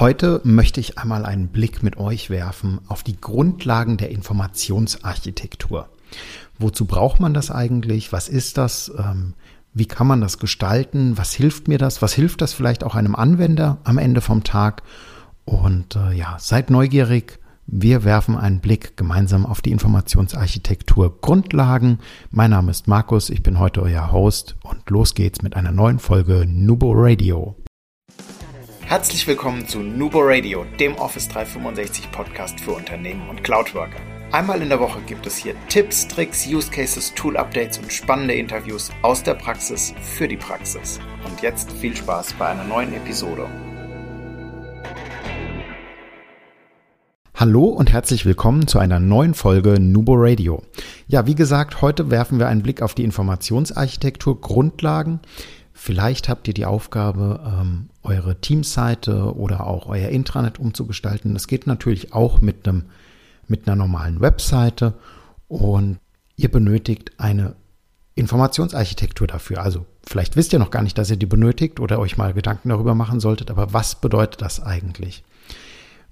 Heute möchte ich einmal einen Blick mit euch werfen auf die Grundlagen der Informationsarchitektur. Wozu braucht man das eigentlich? Was ist das? Ähm, wie kann man das gestalten? Was hilft mir das? Was hilft das vielleicht auch einem Anwender am Ende vom Tag? Und äh, ja, seid neugierig. Wir werfen einen Blick gemeinsam auf die Informationsarchitektur Grundlagen. Mein Name ist Markus, ich bin heute euer Host und los geht's mit einer neuen Folge Nubo Radio. Herzlich willkommen zu Nubo Radio, dem Office 365 Podcast für Unternehmen und Cloudworker. Einmal in der Woche gibt es hier Tipps, Tricks, Use Cases, Tool Updates und spannende Interviews aus der Praxis für die Praxis. Und jetzt viel Spaß bei einer neuen Episode. Hallo und herzlich willkommen zu einer neuen Folge Nubo Radio. Ja, wie gesagt, heute werfen wir einen Blick auf die Informationsarchitektur Grundlagen. Vielleicht habt ihr die Aufgabe, ähm, eure Teamseite oder auch euer Intranet umzugestalten. Das geht natürlich auch mit einem mit einer normalen Webseite und ihr benötigt eine Informationsarchitektur dafür. Also vielleicht wisst ihr noch gar nicht, dass ihr die benötigt oder euch mal Gedanken darüber machen solltet, aber was bedeutet das eigentlich?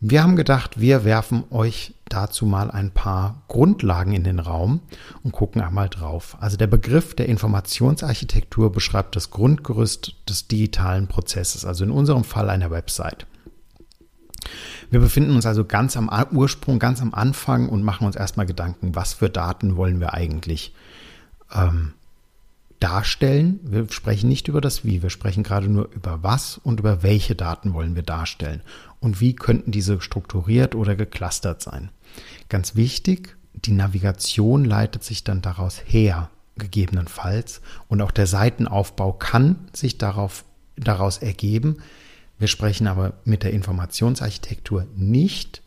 Wir haben gedacht, wir werfen euch dazu mal ein paar Grundlagen in den Raum und gucken einmal drauf. Also der Begriff der Informationsarchitektur beschreibt das Grundgerüst des digitalen Prozesses, also in unserem Fall einer Website. Wir befinden uns also ganz am Ursprung, ganz am Anfang und machen uns erstmal Gedanken, was für Daten wollen wir eigentlich ähm, darstellen. Wir sprechen nicht über das Wie, wir sprechen gerade nur über was und über welche Daten wollen wir darstellen und wie könnten diese strukturiert oder geclustert sein. Ganz wichtig, die Navigation leitet sich dann daraus her, gegebenenfalls, und auch der Seitenaufbau kann sich darauf, daraus ergeben. Wir sprechen aber mit der Informationsarchitektur nicht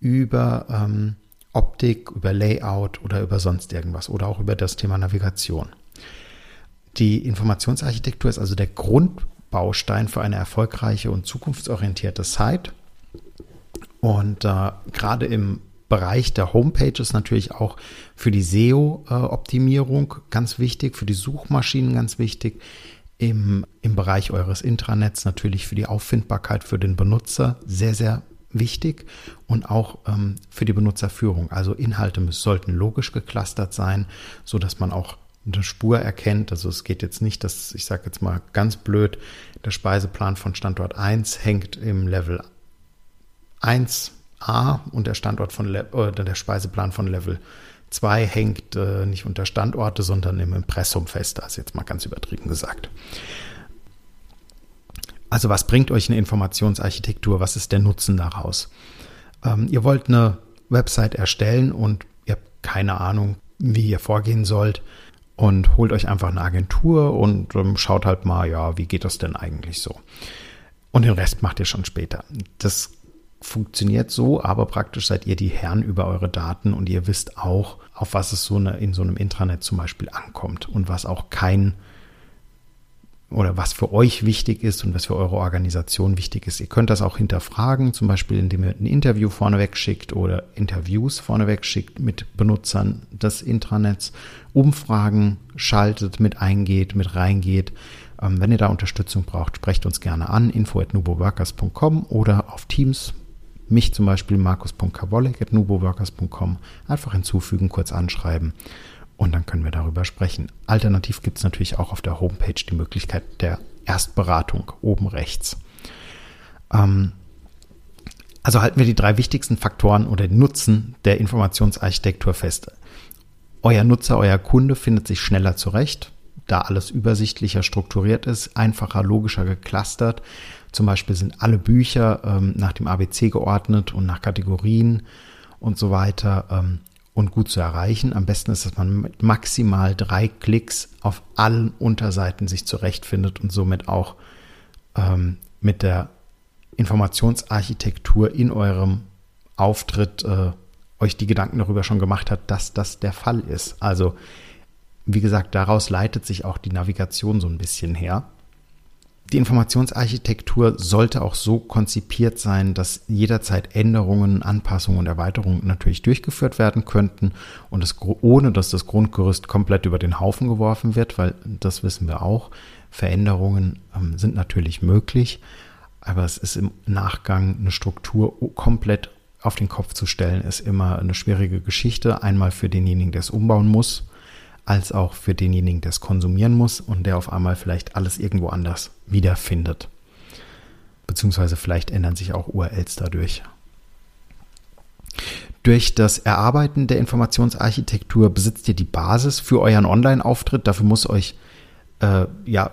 über ähm, Optik, über Layout oder über sonst irgendwas oder auch über das Thema Navigation. Die Informationsarchitektur ist also der Grundbaustein für eine erfolgreiche und zukunftsorientierte Site. Und äh, gerade im Bereich der Homepages natürlich auch für die SEO-Optimierung ganz wichtig, für die Suchmaschinen ganz wichtig, im, im Bereich eures Intranets natürlich für die Auffindbarkeit für den Benutzer sehr, sehr wichtig und auch ähm, für die Benutzerführung. Also Inhalte sollten logisch geclustert sein, so dass man auch eine Spur erkennt. Also es geht jetzt nicht, dass, ich sage jetzt mal ganz blöd, der Speiseplan von Standort 1 hängt im Level 1a und der Standort von Le oder der Speiseplan von Level 2 hängt äh, nicht unter Standorte, sondern im Impressum fest. Das ist jetzt mal ganz übertrieben gesagt. Also was bringt euch eine Informationsarchitektur? Was ist der Nutzen daraus? Ähm, ihr wollt eine Website erstellen und ihr habt keine Ahnung, wie ihr vorgehen sollt und holt euch einfach eine Agentur und ähm, schaut halt mal, ja, wie geht das denn eigentlich so? Und den Rest macht ihr schon später. Das funktioniert so, aber praktisch seid ihr die Herren über eure Daten und ihr wisst auch, auf was es so eine, in so einem Intranet zum Beispiel ankommt und was auch kein oder was für euch wichtig ist und was für eure Organisation wichtig ist. Ihr könnt das auch hinterfragen, zum Beispiel indem ihr ein Interview vorneweg schickt oder Interviews vorneweg schickt mit Benutzern des Intranets, Umfragen schaltet, mit eingeht, mit reingeht. Ähm, wenn ihr da Unterstützung braucht, sprecht uns gerne an, info.nuboworkers.com oder auf Teams. Mich zum Beispiel markus.kawolik.nuboworkers.com einfach hinzufügen, kurz anschreiben und dann können wir darüber sprechen. Alternativ gibt es natürlich auch auf der Homepage die Möglichkeit der Erstberatung oben rechts. Ähm, also halten wir die drei wichtigsten Faktoren oder den Nutzen der Informationsarchitektur fest. Euer Nutzer, euer Kunde findet sich schneller zurecht, da alles übersichtlicher strukturiert ist, einfacher, logischer geclustert. Zum Beispiel sind alle Bücher ähm, nach dem ABC geordnet und nach Kategorien und so weiter. Ähm, und gut zu erreichen. Am besten ist, dass man mit maximal drei Klicks auf allen Unterseiten sich zurechtfindet und somit auch ähm, mit der Informationsarchitektur in eurem Auftritt äh, euch die Gedanken darüber schon gemacht hat, dass das der Fall ist. Also, wie gesagt, daraus leitet sich auch die Navigation so ein bisschen her. Die Informationsarchitektur sollte auch so konzipiert sein, dass jederzeit Änderungen, Anpassungen und Erweiterungen natürlich durchgeführt werden könnten und es ohne dass das Grundgerüst komplett über den Haufen geworfen wird, weil das wissen wir auch. Veränderungen ähm, sind natürlich möglich. aber es ist im Nachgang eine Struktur komplett auf den Kopf zu stellen, ist immer eine schwierige Geschichte. Einmal für denjenigen, der es umbauen muss, als auch für denjenigen, der es konsumieren muss und der auf einmal vielleicht alles irgendwo anders wiederfindet. Beziehungsweise vielleicht ändern sich auch URLs dadurch. Durch das Erarbeiten der Informationsarchitektur besitzt ihr die Basis für euren Online-Auftritt. Dafür muss euch äh, ja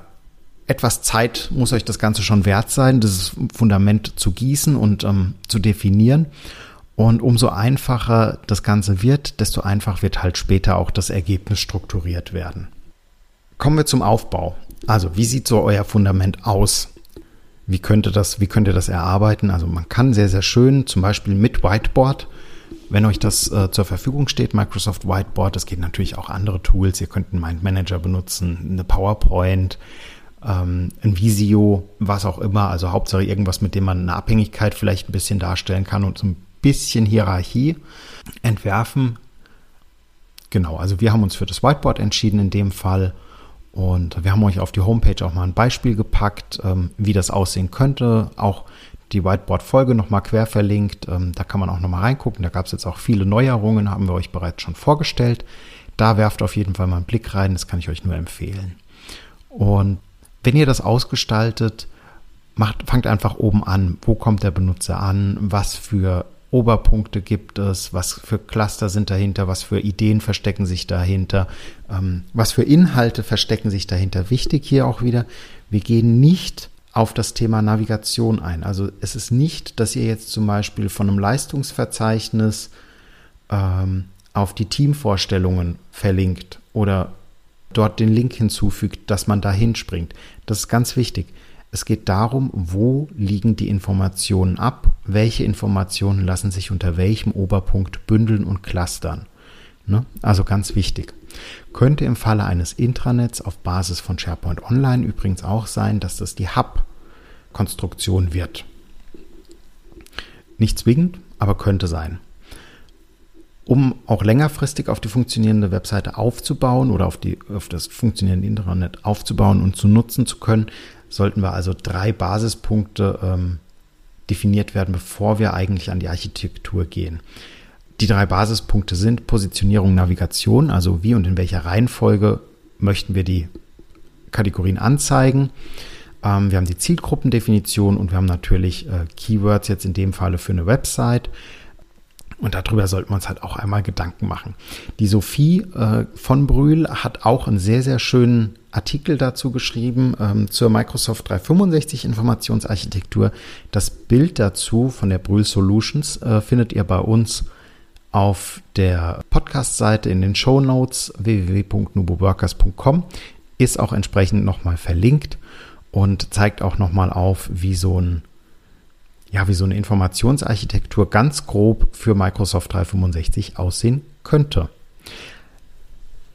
etwas Zeit muss euch das Ganze schon wert sein, dieses Fundament zu gießen und ähm, zu definieren. Und umso einfacher das Ganze wird, desto einfacher wird halt später auch das Ergebnis strukturiert werden. Kommen wir zum Aufbau. Also, wie sieht so euer Fundament aus? Wie könnte das, wie könnt ihr das erarbeiten? Also, man kann sehr, sehr schön, zum Beispiel mit Whiteboard, wenn euch das äh, zur Verfügung steht, Microsoft Whiteboard, es geht natürlich auch andere Tools. Ihr könnt einen Mind Manager benutzen, eine PowerPoint, ähm, ein Visio, was auch immer. Also Hauptsache irgendwas, mit dem man eine Abhängigkeit vielleicht ein bisschen darstellen kann und so ein bisschen Hierarchie entwerfen. Genau, also wir haben uns für das Whiteboard entschieden in dem Fall. Und wir haben euch auf die Homepage auch mal ein Beispiel gepackt, ähm, wie das aussehen könnte. Auch die Whiteboard-Folge nochmal quer verlinkt. Ähm, da kann man auch nochmal reingucken. Da gab es jetzt auch viele Neuerungen, haben wir euch bereits schon vorgestellt. Da werft auf jeden Fall mal einen Blick rein. Das kann ich euch nur empfehlen. Und wenn ihr das ausgestaltet, macht, fangt einfach oben an. Wo kommt der Benutzer an? Was für Oberpunkte gibt es? Was für Cluster sind dahinter? Was für Ideen verstecken sich dahinter? Ähm, was für Inhalte verstecken sich dahinter? Wichtig hier auch wieder, wir gehen nicht auf das Thema Navigation ein. Also es ist nicht, dass ihr jetzt zum Beispiel von einem Leistungsverzeichnis ähm, auf die Teamvorstellungen verlinkt oder dort den Link hinzufügt, dass man da hinspringt. Das ist ganz wichtig. Es geht darum, wo liegen die Informationen ab, welche Informationen lassen sich unter welchem Oberpunkt bündeln und clustern. Ne? Also ganz wichtig. Könnte im Falle eines Intranets auf Basis von SharePoint Online übrigens auch sein, dass das die Hub-Konstruktion wird. Nicht zwingend, aber könnte sein um auch längerfristig auf die funktionierende Webseite aufzubauen oder auf, die, auf das funktionierende Internet aufzubauen und zu nutzen zu können, sollten wir also drei Basispunkte ähm, definiert werden, bevor wir eigentlich an die Architektur gehen. Die drei Basispunkte sind Positionierung, Navigation, also wie und in welcher Reihenfolge möchten wir die Kategorien anzeigen. Ähm, wir haben die Zielgruppendefinition und wir haben natürlich äh, Keywords jetzt in dem Falle für eine Website. Und darüber sollten wir uns halt auch einmal Gedanken machen. Die Sophie äh, von Brühl hat auch einen sehr, sehr schönen Artikel dazu geschrieben ähm, zur Microsoft 365 Informationsarchitektur. Das Bild dazu von der Brühl Solutions äh, findet ihr bei uns auf der Podcast-Seite in den Show Notes www.nuboworkers.com. Ist auch entsprechend nochmal verlinkt und zeigt auch nochmal auf, wie so ein ja, wie so eine Informationsarchitektur ganz grob für Microsoft 365 aussehen könnte.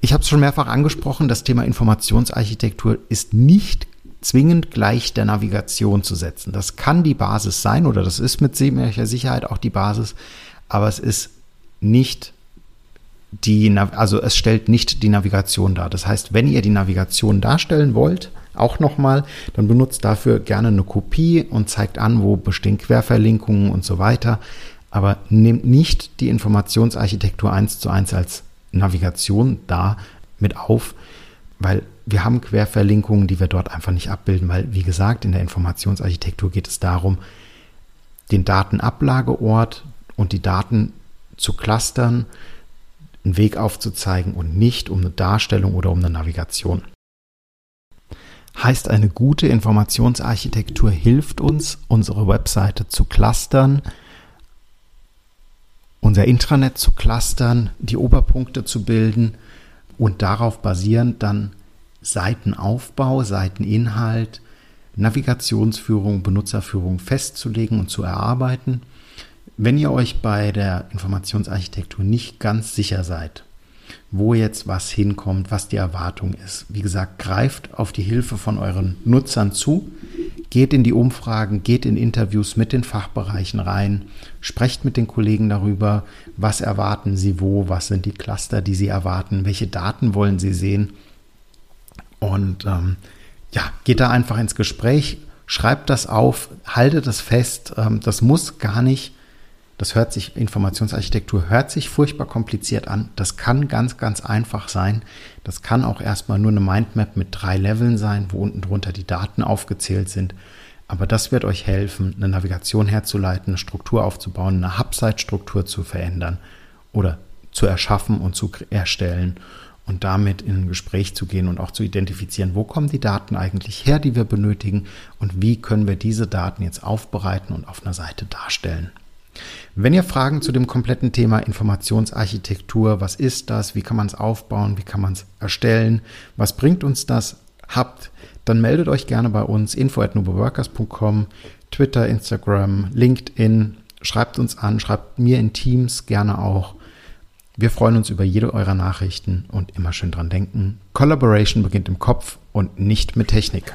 Ich habe es schon mehrfach angesprochen, das Thema Informationsarchitektur ist nicht zwingend gleich der Navigation zu setzen. Das kann die Basis sein oder das ist mit ziemlicher Sicherheit auch die Basis, aber es ist nicht die, also es stellt nicht die Navigation dar. Das heißt, wenn ihr die Navigation darstellen wollt, auch nochmal, dann benutzt dafür gerne eine Kopie und zeigt an, wo bestehen Querverlinkungen und so weiter. Aber nehmt nicht die Informationsarchitektur eins zu eins als Navigation da mit auf, weil wir haben Querverlinkungen, die wir dort einfach nicht abbilden, weil, wie gesagt, in der Informationsarchitektur geht es darum, den Datenablageort und die Daten zu clustern, einen Weg aufzuzeigen und nicht um eine Darstellung oder um eine Navigation. Heißt eine gute Informationsarchitektur hilft uns, unsere Webseite zu clustern, unser Intranet zu clustern, die Oberpunkte zu bilden und darauf basierend dann Seitenaufbau, Seiteninhalt, Navigationsführung, Benutzerführung festzulegen und zu erarbeiten. Wenn ihr euch bei der Informationsarchitektur nicht ganz sicher seid, wo jetzt was hinkommt, was die Erwartung ist. Wie gesagt, greift auf die Hilfe von euren Nutzern zu, geht in die Umfragen, geht in Interviews mit den Fachbereichen rein, sprecht mit den Kollegen darüber, was erwarten sie wo, was sind die Cluster, die sie erwarten, welche Daten wollen sie sehen. Und ähm, ja, geht da einfach ins Gespräch, Schreibt das auf, haltet das fest. Ähm, das muss gar nicht, das hört sich, Informationsarchitektur hört sich furchtbar kompliziert an. Das kann ganz, ganz einfach sein. Das kann auch erstmal nur eine Mindmap mit drei Leveln sein, wo unten drunter die Daten aufgezählt sind. Aber das wird euch helfen, eine Navigation herzuleiten, eine Struktur aufzubauen, eine Hubsite-Struktur zu verändern oder zu erschaffen und zu erstellen und damit in ein Gespräch zu gehen und auch zu identifizieren, wo kommen die Daten eigentlich her, die wir benötigen und wie können wir diese Daten jetzt aufbereiten und auf einer Seite darstellen. Wenn ihr Fragen zu dem kompletten Thema Informationsarchitektur, was ist das, wie kann man es aufbauen, wie kann man es erstellen, was bringt uns das, habt, dann meldet euch gerne bei uns info at Twitter, Instagram, LinkedIn, schreibt uns an, schreibt mir in Teams gerne auch. Wir freuen uns über jede eurer Nachrichten und immer schön dran denken. Collaboration beginnt im Kopf und nicht mit Technik.